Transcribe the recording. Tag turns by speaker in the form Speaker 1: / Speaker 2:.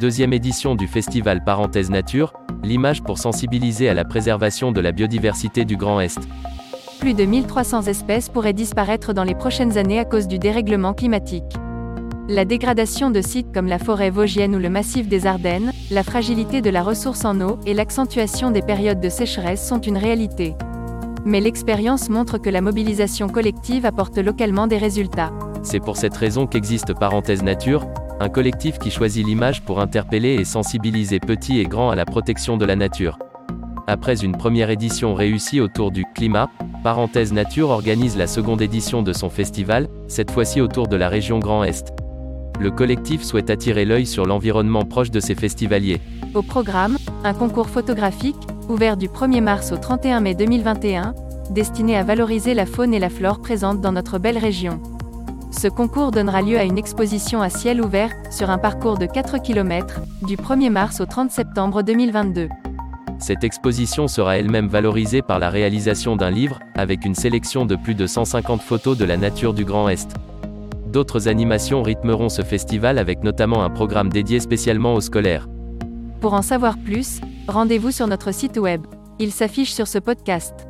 Speaker 1: Deuxième édition du festival Parenthèse Nature, l'image pour sensibiliser à la préservation de la biodiversité du Grand Est.
Speaker 2: Plus de 1300 espèces pourraient disparaître dans les prochaines années à cause du dérèglement climatique. La dégradation de sites comme la forêt vosgienne ou le massif des Ardennes, la fragilité de la ressource en eau et l'accentuation des périodes de sécheresse sont une réalité. Mais l'expérience montre que la mobilisation collective apporte localement des résultats.
Speaker 1: C'est pour cette raison qu'existe Parenthèse Nature, un collectif qui choisit l'image pour interpeller et sensibiliser petits et grands à la protection de la nature. Après une première édition réussie autour du climat, Parenthèse Nature organise la seconde édition de son festival, cette fois-ci autour de la région Grand Est. Le collectif souhaite attirer l'œil sur l'environnement proche de ses festivaliers.
Speaker 2: Au programme, un concours photographique, ouvert du 1er mars au 31 mai 2021, destiné à valoriser la faune et la flore présentes dans notre belle région. Ce concours donnera lieu à une exposition à ciel ouvert, sur un parcours de 4 km, du 1er mars au 30 septembre 2022.
Speaker 1: Cette exposition sera elle-même valorisée par la réalisation d'un livre, avec une sélection de plus de 150 photos de la nature du Grand Est. D'autres animations rythmeront ce festival avec notamment un programme dédié spécialement aux scolaires.
Speaker 2: Pour en savoir plus, rendez-vous sur notre site web. Il s'affiche sur ce podcast.